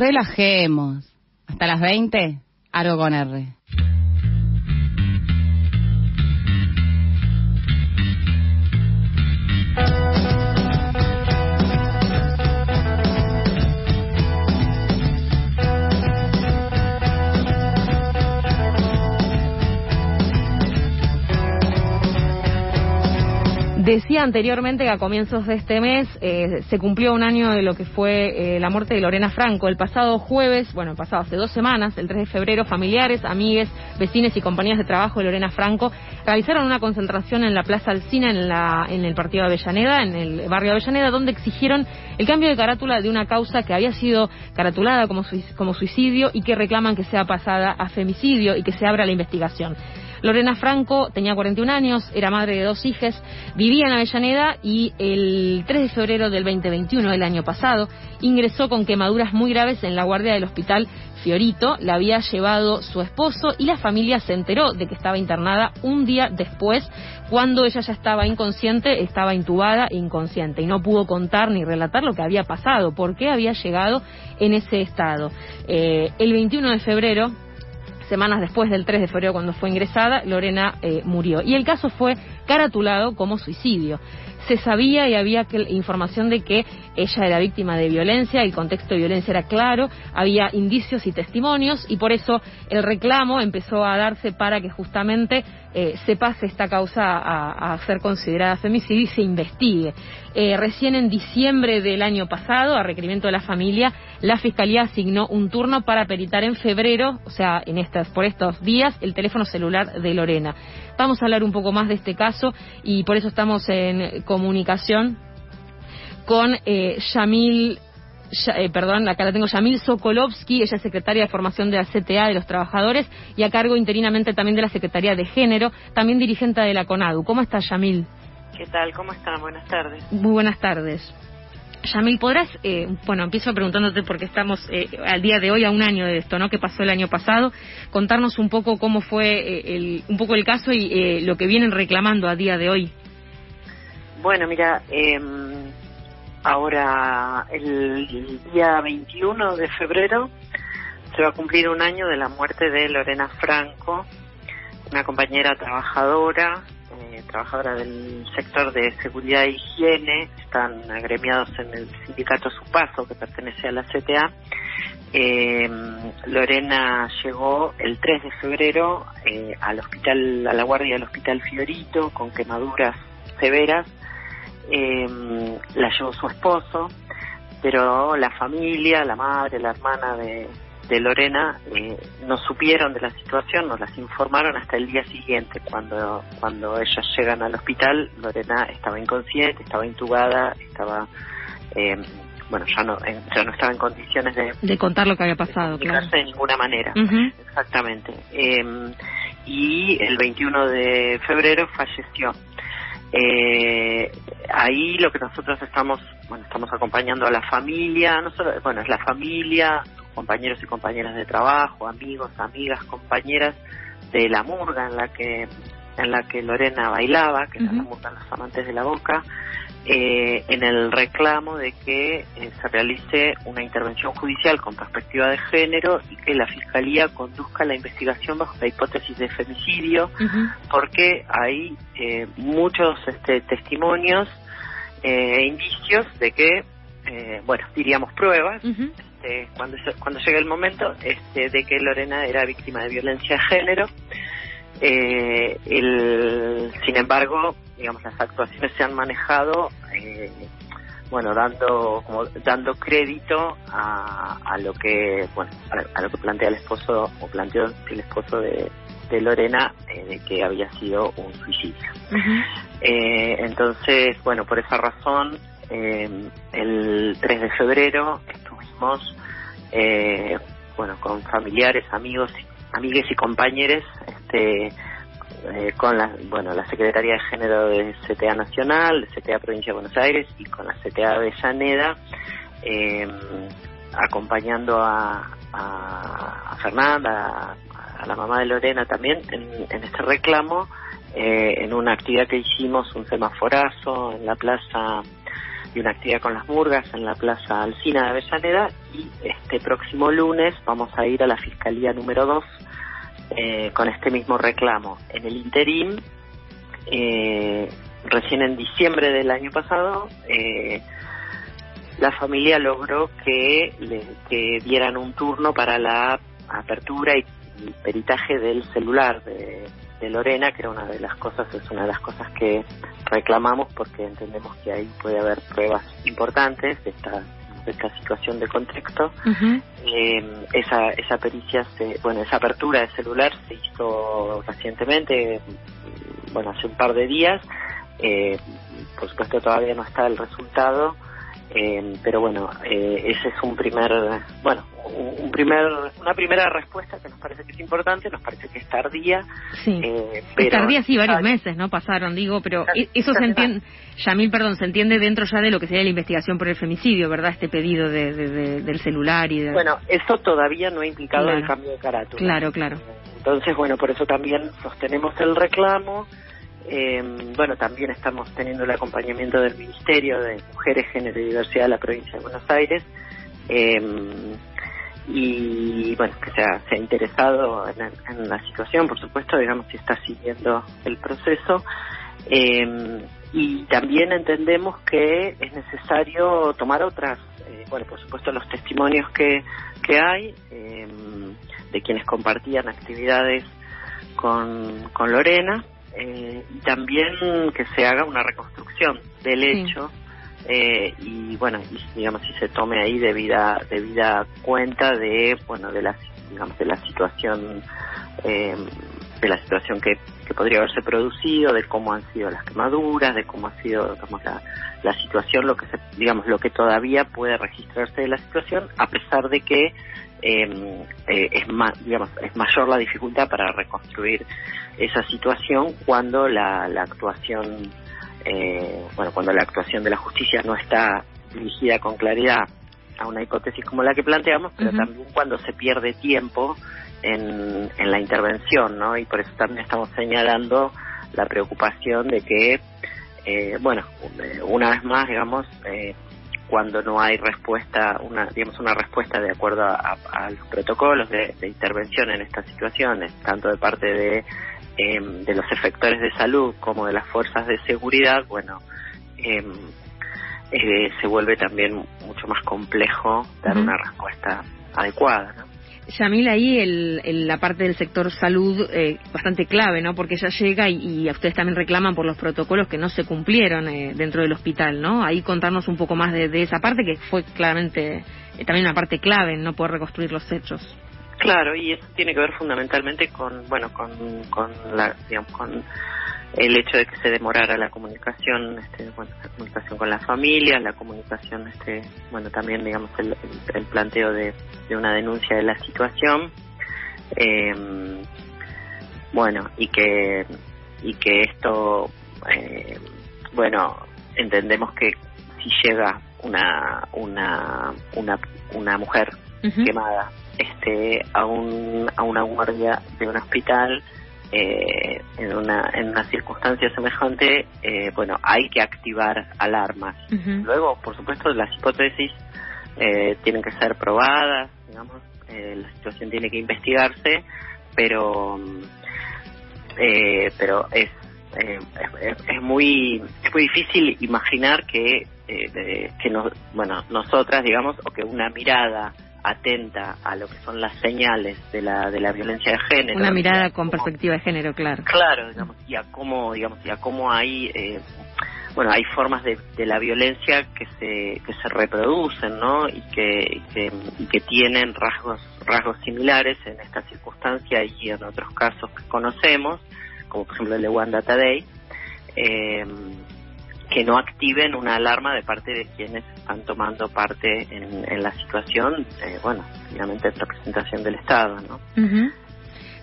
Relajemos. Hasta las 20, Aro con R. Decía anteriormente que a comienzos de este mes eh, se cumplió un año de lo que fue eh, la muerte de Lorena Franco. El pasado jueves, bueno, pasado hace dos semanas, el 3 de febrero, familiares, amigues, vecinos y compañías de trabajo de Lorena Franco realizaron una concentración en la Plaza Alcina, en, la, en el partido Avellaneda, en el barrio Avellaneda, donde exigieron el cambio de carátula de una causa que había sido caratulada como, como suicidio y que reclaman que sea pasada a femicidio y que se abra la investigación. Lorena Franco tenía 41 años, era madre de dos hijas, vivía en Avellaneda y el 3 de febrero del 2021, el año pasado, ingresó con quemaduras muy graves en la guardia del hospital Fiorito. La había llevado su esposo y la familia se enteró de que estaba internada un día después, cuando ella ya estaba inconsciente, estaba intubada e inconsciente y no pudo contar ni relatar lo que había pasado, por qué había llegado en ese estado. Eh, el 21 de febrero semanas después del 3 de febrero cuando fue ingresada, Lorena eh, murió. Y el caso fue caratulado como suicidio. Se sabía y había información de que ella era víctima de violencia, el contexto de violencia era claro, había indicios y testimonios y por eso el reclamo empezó a darse para que justamente eh, se pase esta causa a, ser considerada femicidio y se investigue. Eh, recién en diciembre del año pasado, a requerimiento de la familia, la Fiscalía asignó un turno para peritar en febrero, o sea, en estas, por estos días, el teléfono celular de Lorena. Vamos a hablar un poco más de este caso y por eso estamos en comunicación con eh, Yamil eh, perdón, acá la tengo, Yamil Sokolovsky, ella es secretaria de formación de la CTA de los trabajadores y a cargo interinamente también de la Secretaría de Género, también dirigente de la CONADU. ¿Cómo está Yamil? ¿Qué tal? ¿Cómo están? Buenas tardes. Muy buenas tardes. Yamil, ¿podrás, eh, bueno, empiezo preguntándote porque estamos eh, al día de hoy a un año de esto, ¿no? Que pasó el año pasado, contarnos un poco cómo fue el, un poco el caso y lo que vienen reclamando a día de hoy. Bueno, mira, eh, Ahora, el día 21 de febrero se va a cumplir un año de la muerte de Lorena Franco, una compañera trabajadora, eh, trabajadora del sector de seguridad e higiene, están agremiados en el sindicato Supaso, que pertenece a la CTA. Eh, Lorena llegó el 3 de febrero eh, al hospital, a la guardia del hospital Fiorito, con quemaduras severas eh, la llevó su esposo, pero la familia, la madre, la hermana de, Lorena eh, no supieron de la situación, nos las informaron hasta el día siguiente, cuando, cuando ellas llegan al hospital, Lorena estaba inconsciente, estaba intubada, estaba... Eh, bueno, ya no, ya no estaba en condiciones de... De contar lo que había pasado, de claro. de ninguna manera, exactamente. Eh, y el 21 de febrero falleció. Eh, ahí lo que nosotros estamos, bueno, estamos acompañando a la familia, no solo, bueno, es la familia, compañeros y compañeras de trabajo, amigos, amigas, compañeras de la murga en la que en la que Lorena bailaba, que es la murga Los Amantes de la Boca, eh, en el reclamo de que eh, se realice una intervención judicial con perspectiva de género y que la Fiscalía conduzca la investigación bajo la hipótesis de femicidio, porque hay eh, muchos este, testimonios e indicios de que, bueno, diríamos pruebas, este, cuando, cuando llegue el momento, este, de que Lorena era víctima de violencia de género. el, sin embargo, digamos, las actuaciones se han manejado, eh, bueno, dando como dando crédito a, a lo que, bueno, a, lo que plantea el esposo o planteó el esposo de, Lorena eh, de que había sido un suicidio. eh, entonces, bueno, por esa razón, eh, el 3 de febrero eh, bueno, con familiares, amigos, amigues y compañeros, este eh, con la, bueno, la Secretaría de Género de CTA Nacional, de CTA Provincia de Buenos Aires y con la CTA de Llaneda, eh, acompañando a, a, Fernanda, a, la mamá de Lorena también en, este reclamo, eh, en una actividad que hicimos, un semaforazo en la plaza y una actividad con las murgas en la Plaza Alcina de Avellaneda y este próximo lunes vamos a ir a la Fiscalía número 2 eh, con este mismo reclamo. En el interín, eh, recién en diciembre del año pasado, eh, la familia logró que, le, que dieran un turno para la apertura y, peritaje del celular de, Lorena, que era una de las cosas, es una de las cosas que reclamamos porque entendemos que ahí puede haber pruebas importantes de esta, de esta situación de contexto. eh, esa, esa pericia, se, bueno, esa apertura de celular se hizo recientemente, bueno, hace un par de días. Eh, por supuesto todavía no está el resultado eh, pero bueno, eh, ese es un primer, bueno, un primer, una primera respuesta que nos parece que es importante, nos parece que es tardía. Sí, eh, pero, tardía sí, varios meses, ¿no? Pasaron, digo, pero e-, eso se entiende, Yamil, perdón, se entiende dentro ya de lo que sería la investigación por el femicidio, ¿verdad? Este pedido de, del celular y de... Bueno, eso todavía no ha implicado el cambio de carátula. Claro, claro. Entonces, bueno, por eso también sostenemos el reclamo. Eh, bueno, también estamos teniendo el acompañamiento del Ministerio de Mujeres, Género y Diversidad de la provincia de Buenos Aires. Eh, y bueno, que se ha, interesado en, la situación, por supuesto, digamos, si está siguiendo el proceso. Eh, y también entendemos que es necesario tomar otras, eh, bueno, por supuesto, los testimonios que, que hay eh, de quienes compartían actividades con, con Lorena eh, y también que se haga una reconstrucción del hecho eh, y bueno digamos si se tome ahí debida debida cuenta de bueno de la digamos de la situación eh, de la situación que, que, podría haberse producido de cómo han sido las quemaduras de cómo ha sido digamos, la, la situación lo que se, digamos lo que todavía puede registrarse de la situación a pesar de que eh, es más digamos es mayor la dificultad para reconstruir esa situación cuando la actuación eh, bueno cuando la actuación de la justicia no está dirigida con claridad a una hipótesis como la que planteamos pero también cuando se pierde tiempo en, en la intervención no y por eso también estamos señalando la preocupación de que eh, bueno una vez más digamos eh, cuando no hay respuesta, una, digamos, una respuesta de acuerdo a, los protocolos de, intervención en estas situaciones, tanto de parte de, em, de los efectores de salud como de las fuerzas de seguridad, bueno, em, eh, se vuelve también mucho más complejo dar una respuesta adecuada, ¿no? Yamil, ahí el, la parte del sector salud eh, bastante clave, ¿no? Porque ella llega y, y, ustedes también reclaman por los protocolos que no se cumplieron eh, dentro del hospital, ¿no? Ahí contarnos un poco más de, esa parte que fue claramente eh, también una parte clave en no poder reconstruir los hechos. Claro, y eso tiene que ver fundamentalmente con, bueno, con, con la, digamos, con el hecho de que se demorara la comunicación, este, bueno, la comunicación con las familias, la comunicación, este, bueno, también digamos el, el, planteo de, de, una denuncia de la situación, eh, bueno, y que y que esto, eh, bueno, entendemos que si llega una una una, una mujer quemada, este, a un a una guardia de un hospital eh, en, una, en una circunstancia semejante, eh, bueno, hay que activar alarmas. Luego, por supuesto, las hipótesis eh, tienen que ser probadas, digamos, eh, la situación tiene que investigarse, pero pero es, es, muy es muy difícil imaginar que que nos, bueno nosotras digamos o que una mirada atenta a lo que son las señales de la, de la violencia de género. Una mirada con perspectiva de género, claro. Claro, digamos, y a cómo, digamos, y a cómo hay, eh, bueno, hay formas de, de, la violencia que se, que se reproducen, ¿no? Y que, que, y que tienen rasgos, rasgos similares en esta circunstancia y en otros casos que conocemos, como por ejemplo el de Wanda Tadei. Eh, que no activen una alarma de parte de quienes están tomando parte en, la situación, eh, bueno, finalmente es representación del Estado, ¿no?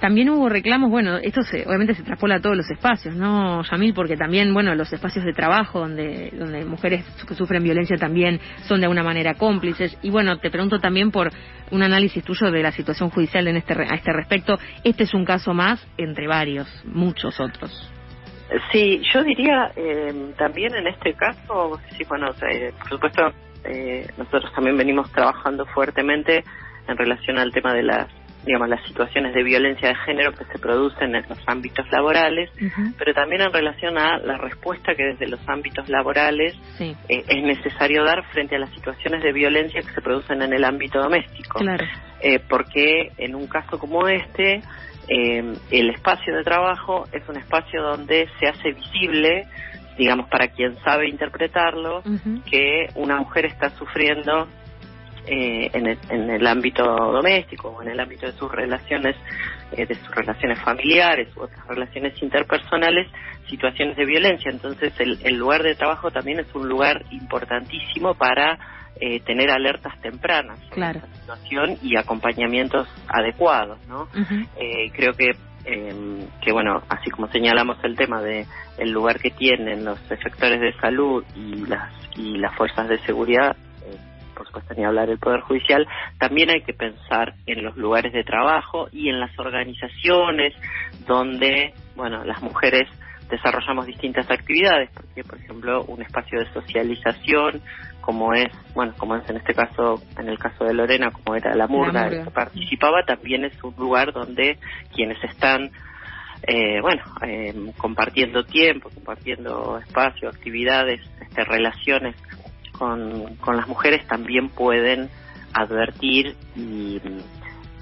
También hubo reclamos, bueno, esto se, obviamente se traspola a todos los espacios, ¿no, Yamil? Porque también, bueno, los espacios de trabajo donde, donde mujeres que sufren violencia también son de alguna manera cómplices. Y bueno, te pregunto también por un análisis tuyo de la situación judicial en este, a este respecto. Este es un caso más entre varios, muchos otros. Sí, yo diría eh, también en este caso, sí, bueno, por supuesto, eh, nosotros también venimos trabajando fuertemente en relación al tema de las digamos, las situaciones de violencia de género que se producen en los ámbitos laborales, pero también en relación a la respuesta que desde los ámbitos laborales eh, es necesario dar frente a las situaciones de violencia que se producen en el ámbito doméstico. Eh, porque en un caso como este, eh, el espacio de trabajo es un espacio donde se hace visible digamos, para quien sabe interpretarlo, que una mujer está sufriendo eh, en, el, en, el, ámbito doméstico o en el ámbito de sus relaciones, eh, de sus relaciones familiares u otras relaciones interpersonales, situaciones de violencia. Entonces, el, el lugar de trabajo también es un lugar importantísimo para eh, tener alertas tempranas claro. situación y acompañamientos adecuados, ¿no? eh, creo que eh, que bueno, así como señalamos el tema de el lugar que tienen los efectores de salud y las y las fuerzas de seguridad, eh, por supuesto ni hablar del poder judicial, también hay que pensar en los lugares de trabajo y en las organizaciones donde, bueno, las mujeres desarrollamos distintas actividades, porque por ejemplo un espacio de socialización como es, bueno, como es en este caso, en el caso de Lorena, como era la murga, que participaba, también es un lugar donde quienes están, eh, bueno, eh, compartiendo tiempo, compartiendo espacio, actividades, este, relaciones con, con las mujeres, también pueden advertir y,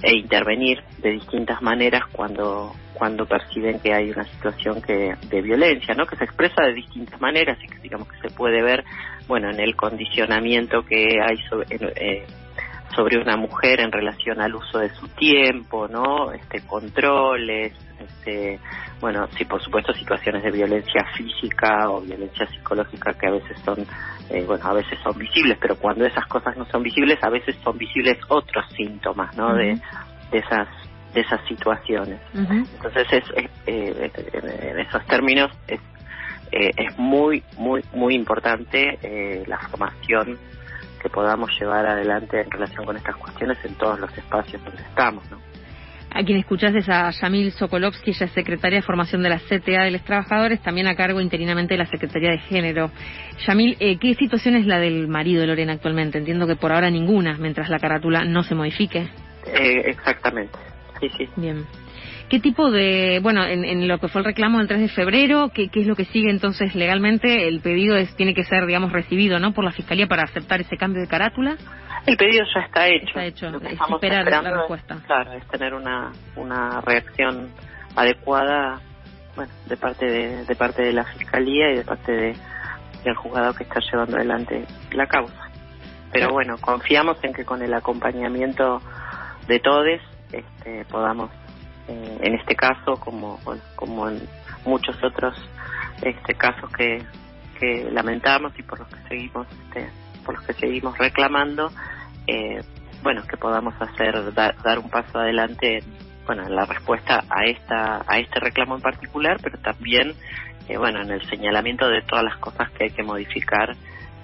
e intervenir de distintas maneras cuando cuando perciben que hay una situación que de violencia, ¿no? Que se expresa de distintas maneras y que digamos que se puede ver, bueno, en el condicionamiento que hay sobre, eh, sobre una mujer en relación al uso de su tiempo, ¿no? Este controles, este, bueno, sí, por supuesto situaciones de violencia física o violencia psicológica que a veces son, eh, bueno, a veces son visibles, pero cuando esas cosas no son visibles, a veces son visibles otros síntomas, ¿no? de, de esas de esas situaciones. Entonces, es, eh, en esos términos, es, eh, es muy, muy, muy importante eh, la formación que podamos llevar adelante en relación con estas cuestiones en todos los espacios donde estamos. ¿no? A quien escuchás es a Yamil Sokolovsky, ella es secretaria de formación de la CTA de los trabajadores, también a cargo interinamente de la Secretaría de Género. Yamil, ¿qué situación es la del marido de Lorena actualmente? Entiendo que por ahora ninguna, mientras la carátula no se modifique. exactamente sí, Bien. ¿Qué tipo de, bueno, en, lo que fue el reclamo del 3 de febrero, ¿qué, es lo que sigue entonces legalmente? El pedido es, tiene que ser, digamos, recibido, ¿no? Por la Fiscalía para aceptar ese cambio de carátula. El pedido ya está hecho. Está hecho, es esperar la respuesta. claro, es tener una, una reacción adecuada, bueno, de parte de, de parte de la Fiscalía y de parte de, del juzgado que está llevando adelante la causa. Pero bueno, confiamos en que con el acompañamiento de todos este, podamos, eh, en este caso, como, como en muchos otros este, casos que, que lamentamos y por los que seguimos, este, por los que seguimos reclamando, eh, bueno, que podamos hacer, dar, dar un paso adelante, bueno, en la respuesta a esta, a este reclamo en particular, pero también, eh, bueno, en el señalamiento de todas las cosas que hay que modificar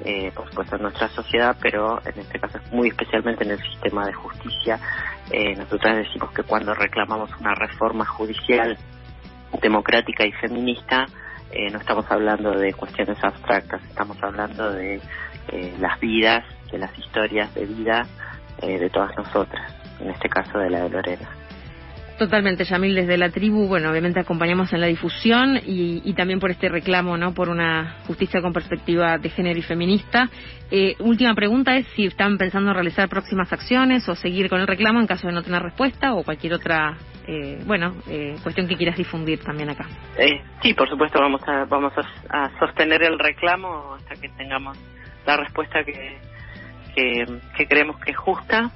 eh, por supuesto en nuestra sociedad, pero en este caso muy especialmente en el sistema de justicia. Eh, nosotros decimos que cuando reclamamos una reforma judicial democrática y feminista, eh, no estamos hablando de cuestiones abstractas, estamos hablando de eh, las vidas, de las historias de vida eh, de todas nosotras, en este caso de la de Lorena. Totalmente, Yamil, desde la tribu, bueno, obviamente acompañamos en la difusión y, también por este reclamo, ¿no? Por una justicia con perspectiva de género y feminista. Eh, última pregunta es si están pensando en realizar próximas acciones o seguir con el reclamo en caso de no tener respuesta o cualquier otra, eh, bueno, eh, cuestión que quieras difundir también acá. sí, por supuesto, vamos a, vamos a, sostener el reclamo hasta que tengamos la respuesta que, que, que creemos que es justa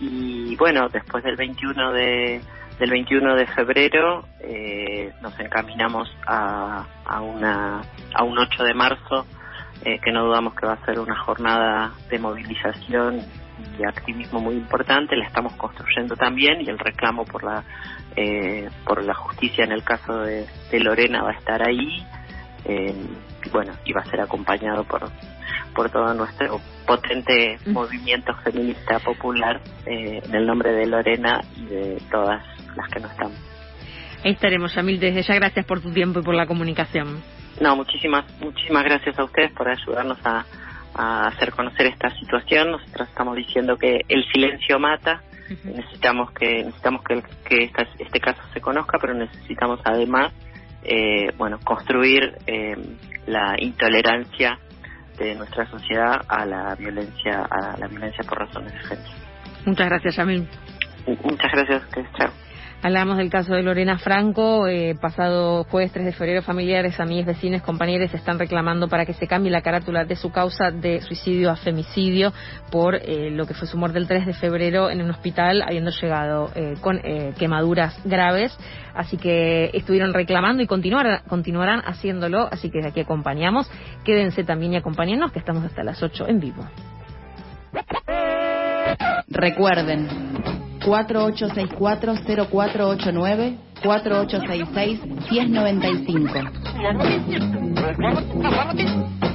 y bueno, después del 21 de del 21 de febrero eh, nos encaminamos a, a, una, a un 8 de marzo eh, que no dudamos que va a ser una jornada de movilización y activismo muy importante, la estamos construyendo también y el reclamo por la eh, por la justicia en el caso de, de Lorena va a estar ahí eh, bueno y va a ser acompañado por por todo nuestro potente movimiento feminista popular eh, en el nombre de Lorena y de todas las que no están. Ahí estaremos, Yamil, desde ya gracias por tu tiempo y por la comunicación. No, muchísimas, muchísimas gracias a ustedes por ayudarnos a, hacer conocer esta situación. Nosotros estamos diciendo que el silencio mata, necesitamos que necesitamos que, que este caso se conozca, pero necesitamos además, eh, bueno, construir eh, la intolerancia de nuestra sociedad a la violencia a la violencia por razones de género. Muchas gracias, Yamil. Muchas gracias a ustedes. Chao. Hablamos del caso de Lorena Franco. Eh, pasado jueves 3 de febrero, familiares, amigos, vecinos, compañeros están reclamando para que se cambie la carátula de su causa de suicidio a femicidio por eh, lo que fue su muerte el 3 de febrero en un hospital, habiendo llegado eh, con quemaduras graves. Así que estuvieron reclamando y continuarán, continuarán haciéndolo. Así que desde aquí acompañamos. Quédense también y acompáñenos, que estamos hasta las 8 en vivo. Recuerden 4864-0489, 4866-1095.